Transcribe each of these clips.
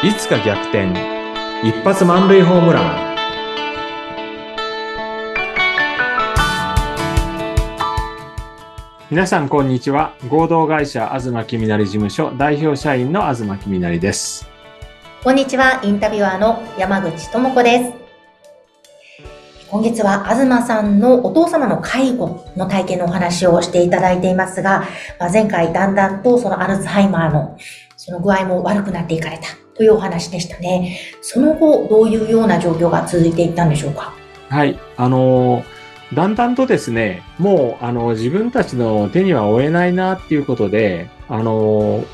いつか逆転。一発満塁ホームラン。皆さんこんにちは。合同会社東きみなり事務所代表社員の東きみなりです。こんにちは。インタビュアーの山口智子です。今月は東さんのお父様の介護の体験のお話をしていただいていますが、まあ、前回だんだんとそのアルツハイマーのその具合も悪くなっていかれた。というお話でしたね。その後、どういうような状況が続いていったんでしょうか？はい。あの、だんだんとですね、もう、あの、自分たちの手には負えないなっていうことで、あの、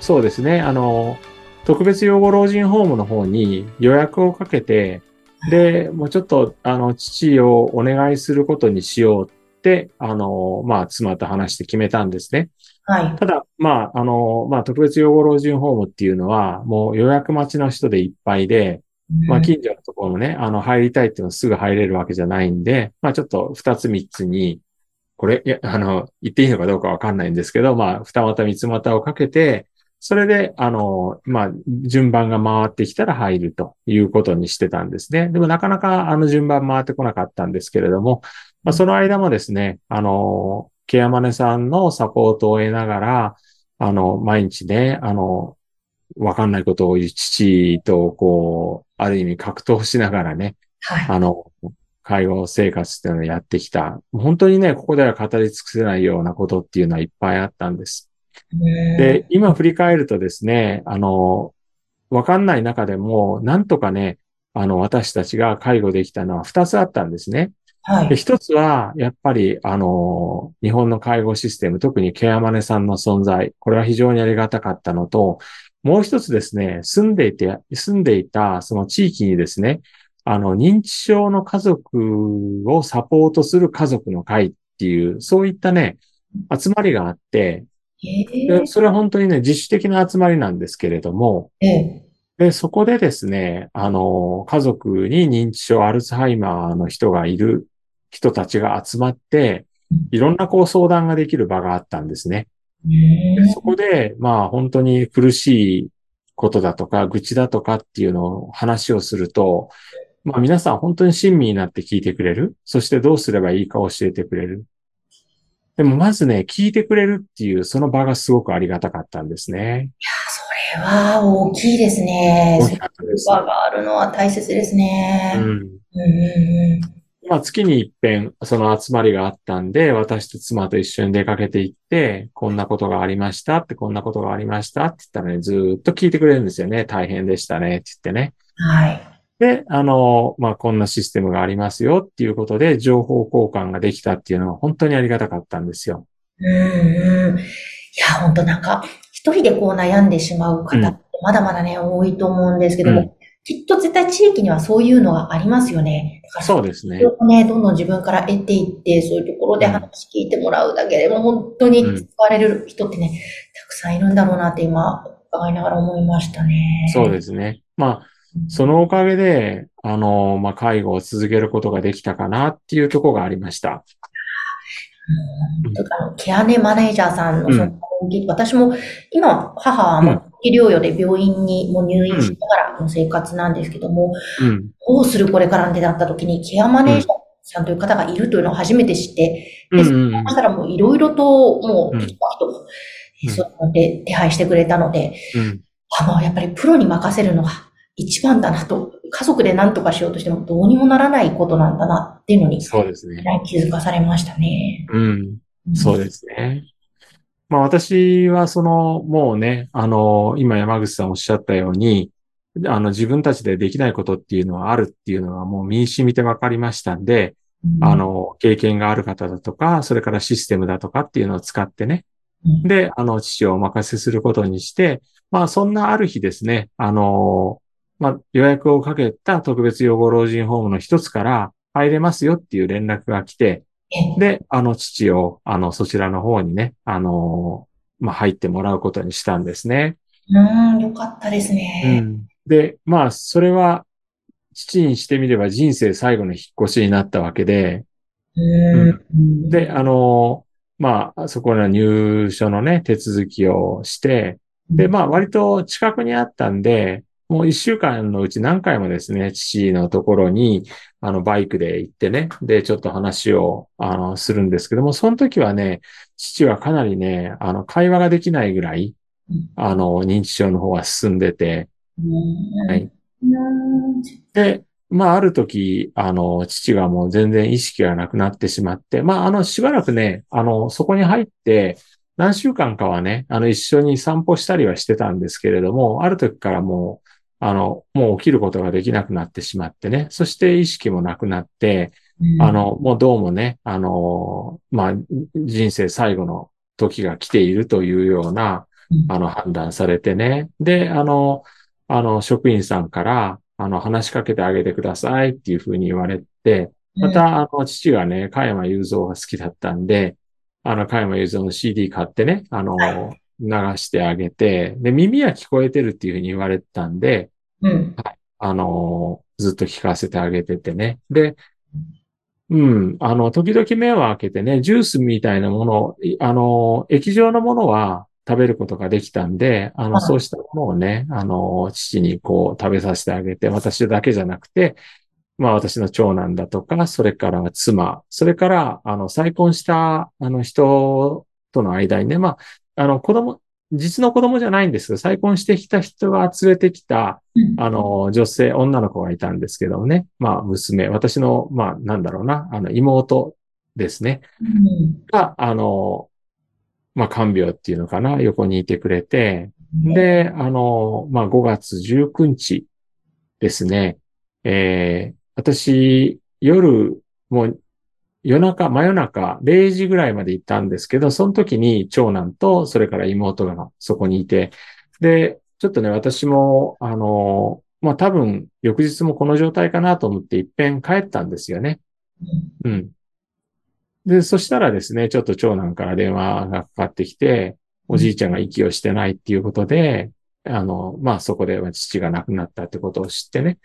そうですね、あの、特別養護老人ホームの方に予約をかけて、で、もうちょっと、あの、父をお願いすることにしようって、あの、まあ、妻と話して決めたんですね。はい。ただ、まあ、あの、まあ、特別養護老人ホームっていうのは、もう予約待ちの人でいっぱいで、まあ、近所のところもね、あの、入りたいっていうのはすぐ入れるわけじゃないんで、まあ、ちょっと二つ三つに、これ、いや、あの、言っていいのかどうかわかんないんですけど、まあ、二股三つ股をかけて、それで、あの、まあ、順番が回ってきたら入るということにしてたんですね。でもなかなかあの順番回ってこなかったんですけれども、まあ、その間もですね、あの、ケアマネさんのサポートを得ながら、あの、毎日ね、あの、わかんないことを父と、こう、ある意味格闘しながらね、はい、あの、介護生活っていうのをやってきた。本当にね、ここでは語り尽くせないようなことっていうのはいっぱいあったんです。で、今振り返るとですね、あの、わかんない中でも、なんとかね、あの、私たちが介護できたのは二つあったんですね。はい。一つは、やっぱり、あの、日本の介護システム、特にケアマネさんの存在、これは非常にありがたかったのと、もう一つですね、住んでいて、住んでいたその地域にですね、あの、認知症の家族をサポートする家族の会っていう、そういったね、集まりがあって、でそれは本当にね、自主的な集まりなんですけれども、で、そこでですね、あの、家族に認知症、アルツハイマーの人がいる人たちが集まって、いろんなこう相談ができる場があったんですね。でそこで、まあ本当に苦しいことだとか、愚痴だとかっていうのを話をすると、まあ皆さん本当に親身になって聞いてくれる。そしてどうすればいいか教えてくれる。でもまずね、聞いてくれるっていうその場がすごくありがたかったんですね。いや、それは大きいですね。大きかったです。場があるのは大切ですね。うん。うんまあ月に一遍その集まりがあったんで、私と妻と一緒に出かけて行って、こんなことがありましたって、こんなことがありましたって言ったらね、ずっと聞いてくれるんですよね。大変でしたねって言ってね。はい。で、あの、まあ、こんなシステムがありますよっていうことで、情報交換ができたっていうのは本当にありがたかったんですよ。うんうん。いや、本当なんか、一人でこう悩んでしまう方ってまだまだね、うん、多いと思うんですけども、きっと絶対地域にはそういうのがありますよね。そうですね。ね、どんどん自分から得ていって、そういうところで話聞いてもらうだけでも、本当に使われる人ってね、たくさんいるんだろうなって今、伺いながら思いましたね。そうですね。まあ、そのおかげで、あの、まあ、介護を続けることができたかなっていうところがありました。うん、ケアネマネージャーさんのうん、私も今、母はもう療養で病院にも入院しながらの生活なんですけども、うん、どうするこれからってなった時に、ケアマネージャーさんという方がいるというのを初めて知って、で、そこからもういろいろと、もう、人、うん、で手配してくれたので、うん、あの、やっぱりプロに任せるのが一番だなと、家族で何とかしようとしてもどうにもならないことなんだなっていうのに、そうですね。気づかされましたね。うん。そうですね。まあ私はその、もうね、あの、今山口さんおっしゃったように、あの自分たちでできないことっていうのはあるっていうのはもう身に染みて分かりましたんで、うん、あの、経験がある方だとか、それからシステムだとかっていうのを使ってね、うん、で、あの、父をお任せすることにして、まあそんなある日ですね、あの、まあ予約をかけた特別養護老人ホームの一つから入れますよっていう連絡が来て、で、あの、父を、あの、そちらの方にね、あの、まあ、入ってもらうことにしたんですね。うん、よかったですね。うん。で、まあ、それは、父にしてみれば人生最後の引っ越しになったわけで、うん、で、あの、まあ、そこの入所のね、手続きをして、で、まあ、割と近くにあったんで、もう一週間のうち何回もですね、父のところに、あの、バイクで行ってね、で、ちょっと話を、あの、するんですけども、その時はね、父はかなりね、あの、会話ができないぐらい、あの、認知症の方が進んでて、はい。で、まあ、ある時、あの、父がもう全然意識がなくなってしまって、まあ、あの、しばらくね、あの、そこに入って、何週間かはね、あの、一緒に散歩したりはしてたんですけれども、ある時からもう、あの、もう起きることができなくなってしまってね、そして意識もなくなって、うん、あの、もうどうもね、あの、まあ、人生最後の時が来ているというような、あの、判断されてね。で、あの、あの、職員さんから、あの、話しかけてあげてくださいっていうふうに言われて、また、あの、父がね、加山雄三が好きだったんで、あの、加山雄三の CD 買ってね、あの、流してあげて、で、耳は聞こえてるっていうふうに言われてたんで、うん。はい。あの、ずっと聞かせてあげててね。で、うん。あの、時々目を開けてね、ジュースみたいなもの、あの、液状のものは、食べることができたんで、あの、そうしたものをね、あの、父にこう食べさせてあげて、私だけじゃなくて、まあ私の長男だとか、それから妻、それから、あの、再婚した、あの人との間にね、まあ、あの、子供、実の子供じゃないんです。けど、再婚してきた人が連れてきた、あの、女性、女の子がいたんですけどもね。まあ、娘、私の、まあ、なんだろうな、あの、妹ですね。が、あの、まあ、看病っていうのかな、横にいてくれて、で、あの、まあ、5月19日ですね、えー、私、夜、もう、夜中、真夜中、0時ぐらいまで行ったんですけど、その時に長男と、それから妹がそこにいて、で、ちょっとね、私も、あの、まあ、多分、翌日もこの状態かなと思って一遍帰ったんですよね。うん。で、そしたらですね、ちょっと長男から電話がかかってきて、おじいちゃんが息をしてないっていうことで、あの、まあ、そこで父が亡くなったってことを知ってね。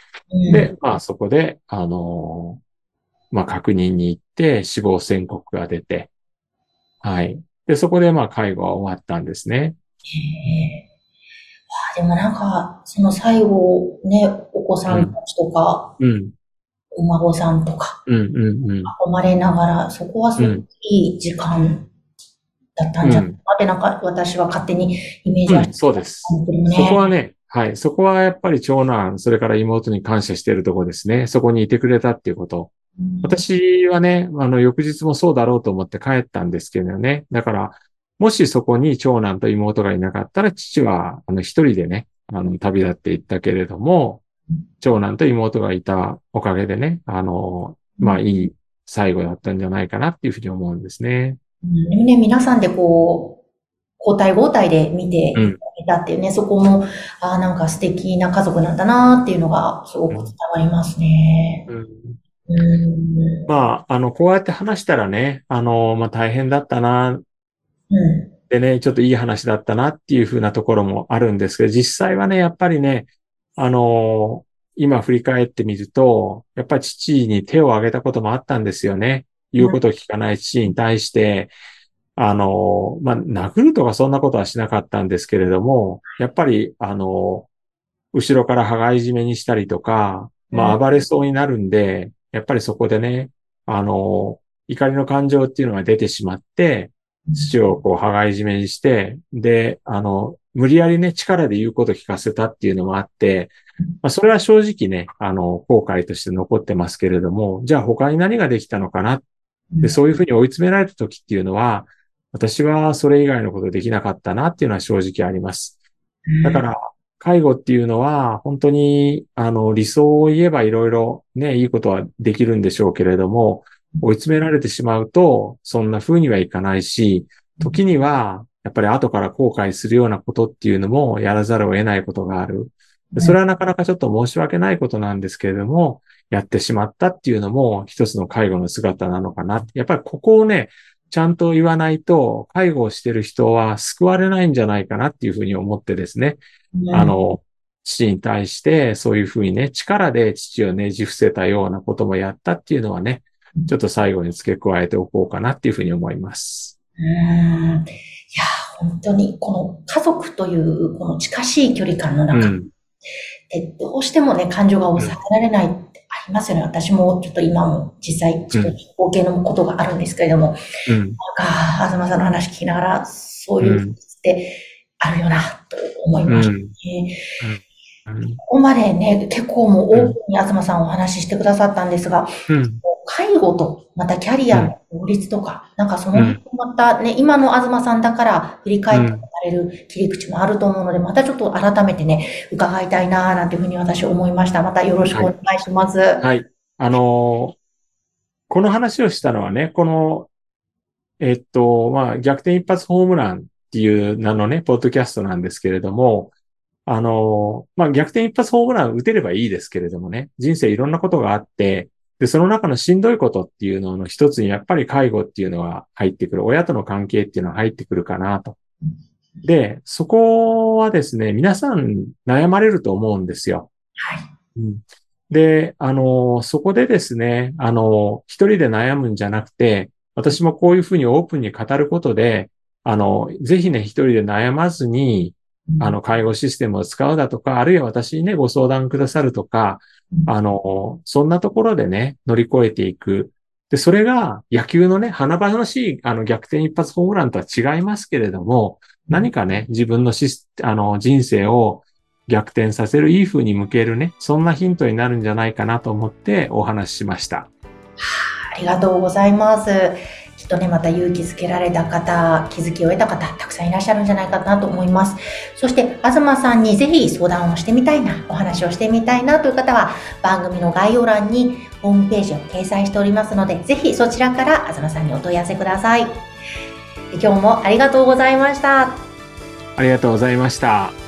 で、まあ、そこで、あの、まあ、確認に行って死亡宣告が出て、はい。で、そこで、まあ、介護は終わったんですね。へえ。でもなんか、その最後、ね、お子さんたちとか、うん、お孫さんとか、うんうんうん、囲まれながら、そこはすごくいい時間だったんじゃないかって、なんか私は勝手にイメージは、うん、そうです。そこはね、はい。そこはやっぱり長男、それから妹に感謝しているところですね。そこにいてくれたっていうこと。うん、私はね、あの、翌日もそうだろうと思って帰ったんですけどね。だから、もしそこに長男と妹がいなかったら、父は、あの、一人でね、あの、旅立っていったけれども、長男と妹がいたおかげでね、あの、まあ、いい最後だったんじゃないかなっていうふうに思うんですね。うん、ね、皆さんでこう、交代交代で見ていたっていうね、うん、そこも、ああ、なんか素敵な家族なんだなっていうのがすごく伝わりますね。うんうん、まあ、あの、こうやって話したらね、あの、まあ大変だったな、うん、でね、ちょっといい話だったなっていうふうなところもあるんですけど、実際はね、やっぱりね、あの、今振り返ってみると、やっぱり父に手を挙げたこともあったんですよね。言うことを聞かない父に対して、あの、まあ、殴るとかそんなことはしなかったんですけれども、やっぱり、あの、後ろから羽交い締めにしたりとか、まあ、暴れそうになるんで、やっぱりそこでね、あの、怒りの感情っていうのが出てしまって、父をこう、羽交い締めにして、で、あの、無理やりね、力で言うこと聞かせたっていうのもあって、まあ、それは正直ね、あの、後悔として残ってますけれども、じゃあ他に何ができたのかな？で、そういうふうに追い詰められた時っていうのは、私はそれ以外のことできなかったなっていうのは正直あります。だから、介護っていうのは、本当に、あの、理想を言えばいろいろね、いいことはできるんでしょうけれども、追い詰められてしまうと、そんな風にはいかないし、時には、やっぱり後から後悔するようなことっていうのもやらざるを得ないことがある。それはなかなかちょっと申し訳ないことなんですけれども、やってしまったっていうのも一つの介護の姿なのかな。やっぱりここをね、ちゃんと言わないと、介護をしてる人は救われないんじゃないかなっていうふうに思ってですね。あの、父に対してそういうふうにね、力で父をねじ伏せたようなこともやったっていうのはね、ちょっと最後に付け加えておこうかなっていうふうに思います。うん。いや、本当に、この家族という、この近しい距離感の中、うん、で、どうしてもね、感情が抑えられないってありますよね。私もちょっと今も実際、ちょっと合計のことがあるんですけれども、うん、なんか、東さんの話聞きながら、そういうってあるよな、と思いましたね。ここまでね、結構もうオープンに東さんお話ししてくださったんですが、介護と、またキャリアの法律とか、なんかその辺またね、今の東さんだから振り返ってもられる切り口もあると思うので、またちょっと改めてね、伺いたいななんていうふうに私思いました。またよろしくお願いします。はい。はい、あのー、この話をしたのはね、この、えっと、まあ、逆転一発ホームランっていう名のね、ポッドキャストなんですけれども、あの、まあ、逆転一発ホームラン打てればいいですけれどもね、人生いろんなことがあって、で、その中のしんどいことっていうのの一つにやっぱり介護っていうのは入ってくる。親との関係っていうのは入ってくるかなと。で、そこはですね、皆さん悩まれると思うんですよ。はい。うん、で、あの、そこでですね、あの、一人で悩むんじゃなくて、私もこういうふうにオープンに語ることで、あの、ぜひね、一人で悩まずに、あの、介護システムを使うだとか、あるいは私にね、ご相談くださるとか、あの、そんなところでね、乗り越えていく。で、それが野球のね、華々しい、あの、逆転一発ホームランとは違いますけれども、何かね、自分のし、あの、人生を逆転させる、いい風に向けるね、そんなヒントになるんじゃないかなと思ってお話ししました。はあ、ありがとうございます。っとね、また勇気づけられた方、気づきを得た方、たくさんいらっしゃるんじゃないかなと思います。そして、東さんにぜひ相談をしてみたいな、お話をしてみたいなという方は、番組の概要欄にホームページを掲載しておりますので、ぜひそちらから東さんにお問い合わせください。今日もありがとうございました。ありがとうございました。